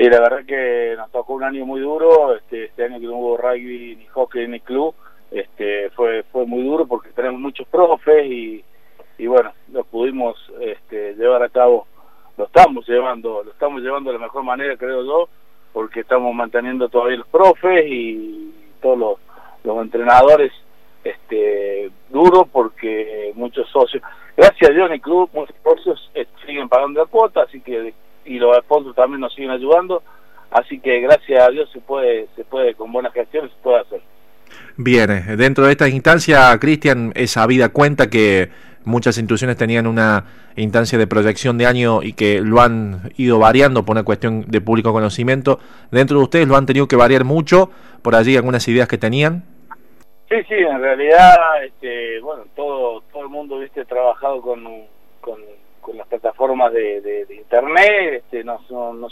Sí, la verdad que nos tocó un año muy duro, este, este año que no hubo rugby ni hockey ni club, este, fue fue muy duro porque tenemos muchos profes y, y bueno, lo pudimos este, llevar a cabo, lo estamos llevando, lo estamos llevando de la mejor manera creo yo, porque estamos manteniendo todavía los profes y todos los, los entrenadores este duro porque muchos socios, gracias a Dios en el club muchos socios eh, siguen pagando la cuota, así que y los sponsors también nos siguen ayudando, así que gracias a Dios se puede, se puede con buenas gestiones se puede hacer. Bien, eh, dentro de esta instancia, Cristian, es habida cuenta que muchas instituciones tenían una instancia de proyección de año y que lo han ido variando por una cuestión de público conocimiento. Dentro de ustedes lo han tenido que variar mucho, por allí algunas ideas que tenían. Sí, sí, en realidad, este, bueno, todo todo el mundo, viste, trabajado con, con con las plataformas de, internet, este, no,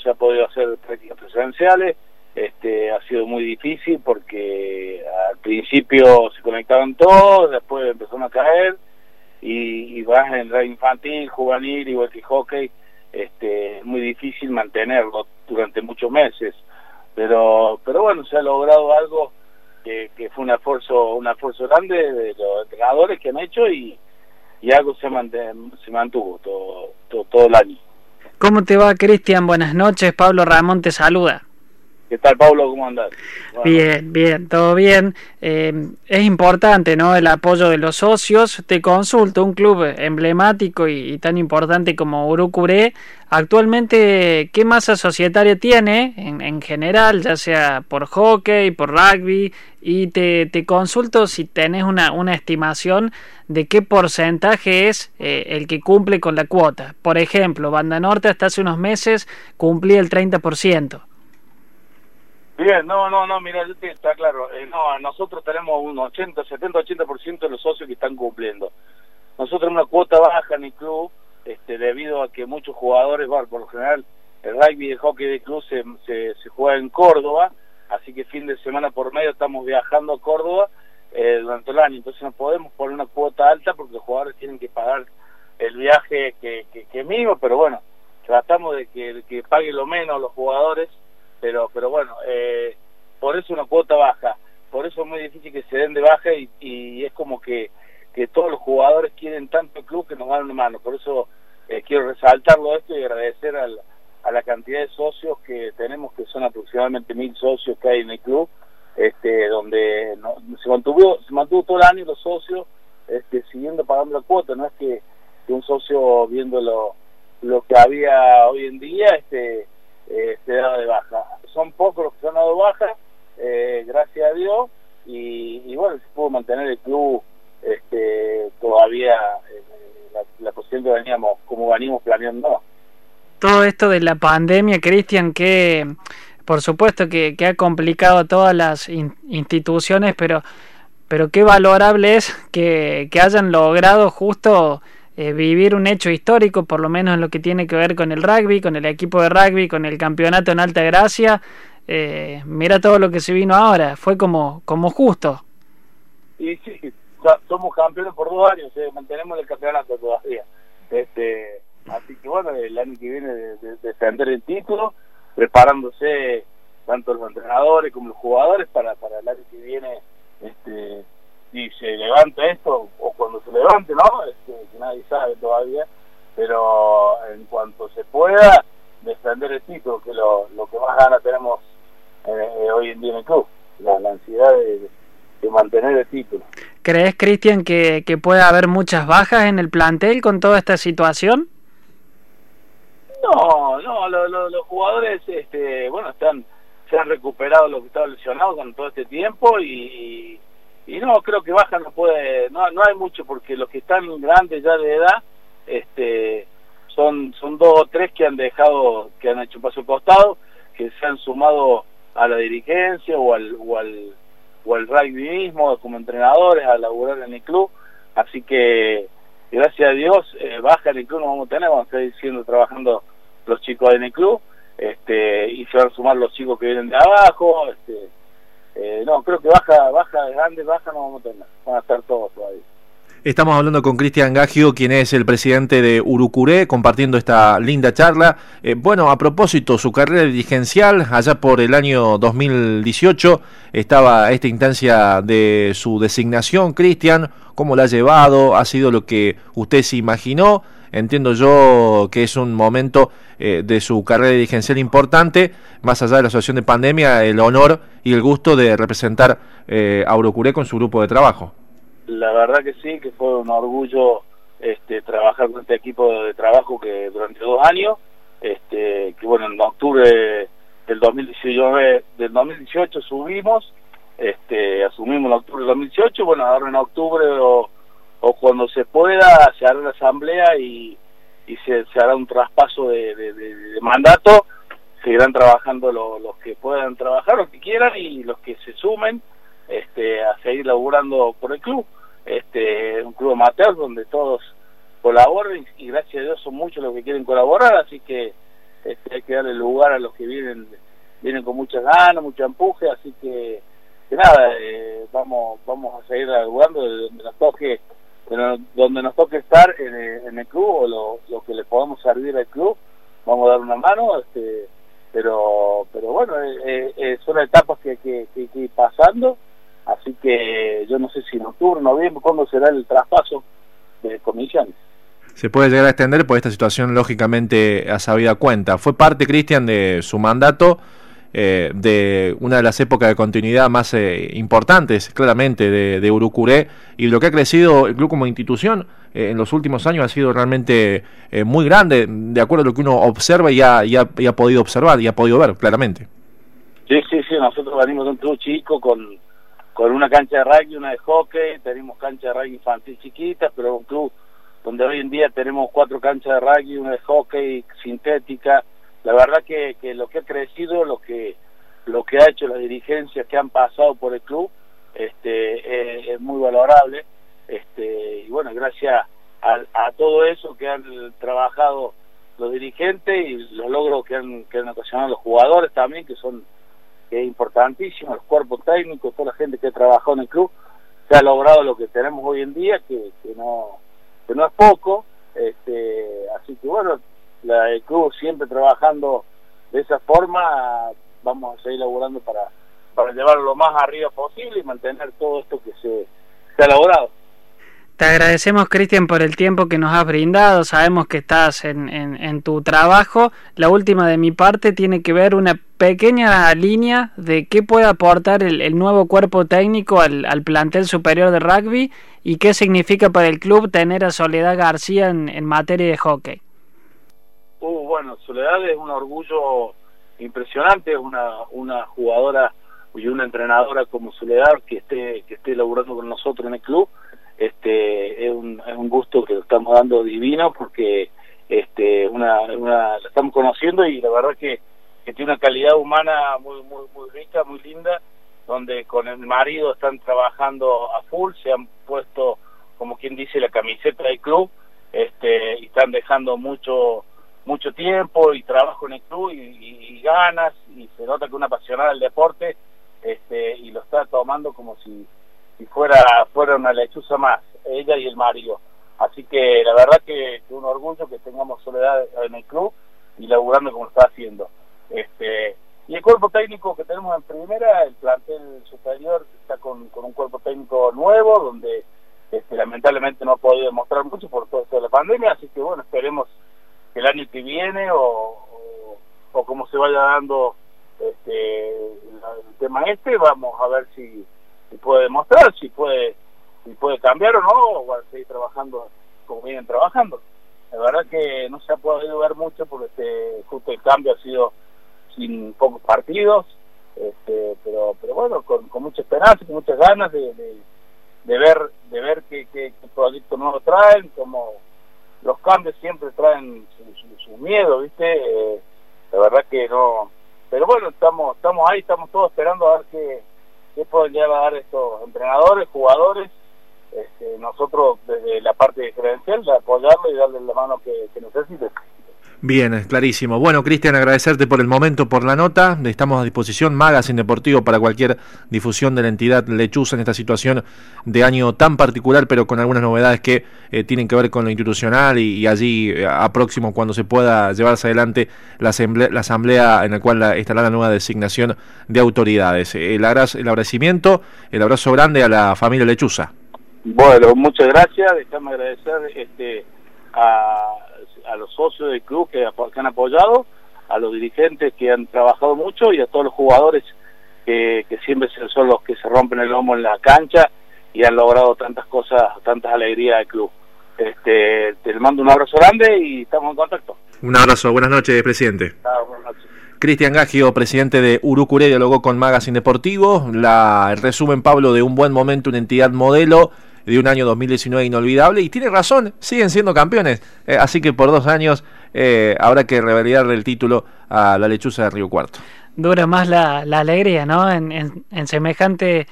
se ha podido hacer prácticas presenciales, este, ha sido muy difícil porque al principio se conectaban todos, después empezaron a caer y, y vas en infantil, juvenil, igual que hockey, este, es muy difícil mantenerlo durante muchos meses, pero pero bueno, se ha logrado algo que, que fue un esfuerzo, un esfuerzo grande de los entrenadores que han hecho y y algo se, mantuvo todo, todo, todo el año. ¿Cómo te va, Cristian? Buenas noches. Pablo Ramón te saluda. ¿Qué tal, Pablo? ¿Cómo andas? Bien, bien, todo bien. Eh, es importante, ¿no? El apoyo de los socios. Te consulto, un club emblemático y, tan importante como Urucuré, actualmente, ¿qué masa societaria tiene en, en, general, ya sea por hockey, por rugby? Y te, te consulto si tenés una, una estimación de qué porcentaje es eh, el que cumple con la cuota. Por ejemplo, Banda Norte hasta hace unos meses cumplía el 30%. Bien, no, no, no, mira, está claro. Eh, no, nosotros tenemos un 80, 70, 80% de los socios que están cumpliendo. Nosotros una cuota baja en el club, este, debido a que muchos jugadores, bueno, por lo general, el rugby y el hockey de club se, se, juega en Córdoba, así que fin de semana por medio estamos viajando a Córdoba eh, durante el año. Entonces no podemos poner una cuota alta porque los jugadores tienen que pagar el viaje que, que, que mínimo, pero bueno, tratamos de que, que paguen lo menos los jugadores pero pero bueno, eh, por eso una cuota baja, por eso es muy difícil que se den de baja y, es como que, que todos los jugadores quieren tanto el club que nos dan una mano, por eso eh, quiero resaltarlo esto y agradecer al, a la cantidad de socios que tenemos, que son aproximadamente mil socios que hay en el club, este, donde se mantuvo se mantuvo todo el año los socios este, siguiendo pagando la cuota, no es que, un socio viendo lo, que había hoy en día, este eh, se da de baja. Son pocos los que se han dado baja, eh, gracias a Dios, y, bueno, se pudo mantener el club este, todavía eh, la, posición que veníamos, como venimos planeando. Todo esto de la pandemia, Cristian, que por supuesto que, que, ha complicado a todas las instituciones, pero, pero qué valorable es que, que hayan logrado justo eh, vivir un hecho histórico, por lo menos en lo que tiene que ver con el rugby, con el equipo de rugby, con el campeonato en Alta Gracia. Eh, mira todo lo que se vino ahora, fue como, como justo. Y sí, somos campeones por dos años, eh, mantenemos el campeonato todavía. Este, así que bueno, el año que viene de, de, defender el título, preparándose tanto los entrenadores como los jugadores para, para el año que viene este, si se levanta esto o cuando se levante, ¿no? Este, que nadie sabe todavía, pero en cuanto se pueda defender el título, que lo, lo que más gana tenemos eh, hoy en día en el club, la, la ansiedad de, de, mantener el título. ¿Crees, Cristian, que, que puede haber muchas bajas en el plantel con toda esta situación? No, no, lo, lo, los jugadores, este, bueno, están se han recuperado los que estaban lesionados con todo este tiempo y, y no creo que baja no puede no no hay mucho porque los que están grandes ya de edad este son son dos o tres que han dejado que han hecho un paso costado que se han sumado a la dirigencia o al o al o al rugby mismo como entrenadores a laburar en el club. Así que gracias a Dios eh, baja en el club no vamos a tener vamos a estar diciendo trabajando los chicos en el club este y se van a sumar los chicos que vienen de abajo este eh, no, creo que baja, baja, grande, baja no vamos a tener, van a estar todos todavía. Estamos hablando con Cristian Gagio, quien es el presidente de Urucuré, compartiendo esta linda charla. Eh, bueno, a propósito, su carrera dirigencial, allá por el año 2018, estaba esta instancia de su designación, Cristian, ¿cómo la ha llevado? ¿Ha sido lo que usted se imaginó? Entiendo yo que es un momento eh, de su carrera dirigencial importante, más allá de la situación de pandemia, el honor y el gusto de representar eh, a Urucuré con su grupo de trabajo. La verdad que sí, que fue un orgullo este, trabajar con este equipo de trabajo que durante dos años, este, que bueno, en octubre del 2018, del 2018 subimos, este, asumimos en octubre del 2018, bueno, ahora en octubre cuando se pueda se hará una asamblea y, y se, hará un traspaso de, mandato, seguirán trabajando los que puedan trabajar, los que quieran y los que se sumen este, a seguir laburando por el club. Este un club amateur donde todos colaboran y, gracias a Dios son muchos los que quieren colaborar, así que este, hay que darle lugar a los que vienen vienen con muchas ganas, mucho empuje, así que, nada, eh, vamos vamos a seguir jugando donde nos toque donde nos toque estar en, el club o lo, lo, que le podamos servir al club, vamos a dar una mano, este pero pero bueno, eh, eh, son etapas que hay que, que, que ir pasando Así que yo no sé si en octubre, noviembre, cuándo será el traspaso de comisiones. Se puede llegar a extender por esta situación, lógicamente, a sabida cuenta. Fue parte, Cristian, de su mandato, eh, de una de las épocas de continuidad más eh, importantes, claramente, de, de, Urucuré, y lo que ha crecido el club como institución eh, en los últimos años ha sido realmente muy grande, de acuerdo a lo que uno observa y ha, y ha, y ha podido observar y ha podido ver, claramente. Sí, sí, sí, nosotros venimos de un club chico con con una cancha de rugby, una de hockey, tenemos cancha de rugby infantil chiquitas, pero un club donde hoy en día tenemos cuatro canchas de rugby, una de hockey sintética. La verdad que, que lo que ha crecido, lo que lo que ha hecho las dirigencias que han pasado por el club, este, es, muy valorable. Este, y bueno, gracias a, a, todo eso que han trabajado los dirigentes y los logros que han, que han ocasionado los jugadores también, que son que es importantísimo, el cuerpo técnico, toda la gente que ha trabajado en el club, se ha logrado lo que tenemos hoy en día, que, que no que no es poco, este, así que bueno, la, el club siempre trabajando de esa forma, vamos a seguir laburando para, para llevarlo lo más arriba posible y mantener todo esto que se, se ha logrado. Te agradecemos, Cristian, por el tiempo que nos has brindado. Sabemos que estás en, en, tu trabajo. La última de mi parte tiene que ver una pequeña línea de qué puede aportar el, nuevo cuerpo técnico al, al, plantel superior de rugby y qué significa para el club tener a Soledad García en, en materia de hockey. Uh, bueno, Soledad es un orgullo impresionante, es una, una jugadora y una entrenadora como Soledad que esté, que esté laburando con nosotros en el club. Este es un, es un gusto que lo estamos dando divino porque este una la estamos conociendo y la verdad que, que tiene una calidad humana muy muy muy rica muy linda donde con el marido están trabajando a full se han puesto como quien dice la camiseta del club este y están dejando mucho mucho tiempo y trabajo en el club y, ganas y se nota que una apasionada del deporte este y lo está tomando como si fuera fuera una lechuza más, ella y el marido. Así que la verdad que, un orgullo que tengamos Soledad en el club y laburando como está haciendo. Este, y el cuerpo técnico que tenemos en primera, el plantel superior está con, con un cuerpo técnico nuevo, donde este, lamentablemente no ha podido demostrar mucho por todo esto de la pandemia, así que bueno, esperemos el año que viene o, o, o como se vaya dando este, el tema este, vamos a ver si si puede demostrar, si puede, si puede cambiar o no, o seguir trabajando como vienen trabajando. La verdad que no se ha podido ver mucho porque este, justo el cambio ha sido sin pocos partidos, este, pero pero bueno, con, mucha esperanza, con muchas ganas de, de, ver de ver qué, qué, qué proyecto nuevo traen, como los cambios siempre traen su, miedo, ¿viste? Eh, la verdad que no, pero bueno, estamos estamos ahí, estamos todos esperando a ver qué qué pueden llegar a dar estos entrenadores, jugadores, este, nosotros desde la parte de credencial, de apoyarlo y darle la mano que, que necesite. Bien, clarísimo. Bueno, Cristian, agradecerte por el momento, por la nota. Estamos a disposición, Magazine Deportivo, para cualquier difusión de la entidad lechuza en esta situación de año tan particular, pero con algunas novedades que eh, tienen que ver con lo institucional y, allí eh, a próximo, cuando se pueda llevarse adelante la asamblea, la asamblea en la cual estará la nueva designación de autoridades. El, el agradecimiento, el abrazo grande a la familia lechuza. Bueno, muchas gracias. Déjame agradecer este, a a los socios del club que, han apoyado, a los dirigentes que han trabajado mucho y a todos los jugadores que, siempre son los que se rompen el lomo en la cancha y han logrado tantas cosas, tantas alegrías del club. Este, te mando un abrazo grande y estamos en contacto. Un abrazo, buenas noches, presidente. Cristian Gagio, presidente de Urucuré, dialogó con Magazine Deportivo. La, el resumen, Pablo, de un buen momento, una entidad modelo de un año 2019 inolvidable y tiene razón, siguen siendo campeones, eh, así que por dos años eh, habrá que revalidarle el título a la lechuza de Río Cuarto. Dura más la, alegría, ¿no? En, en, semejante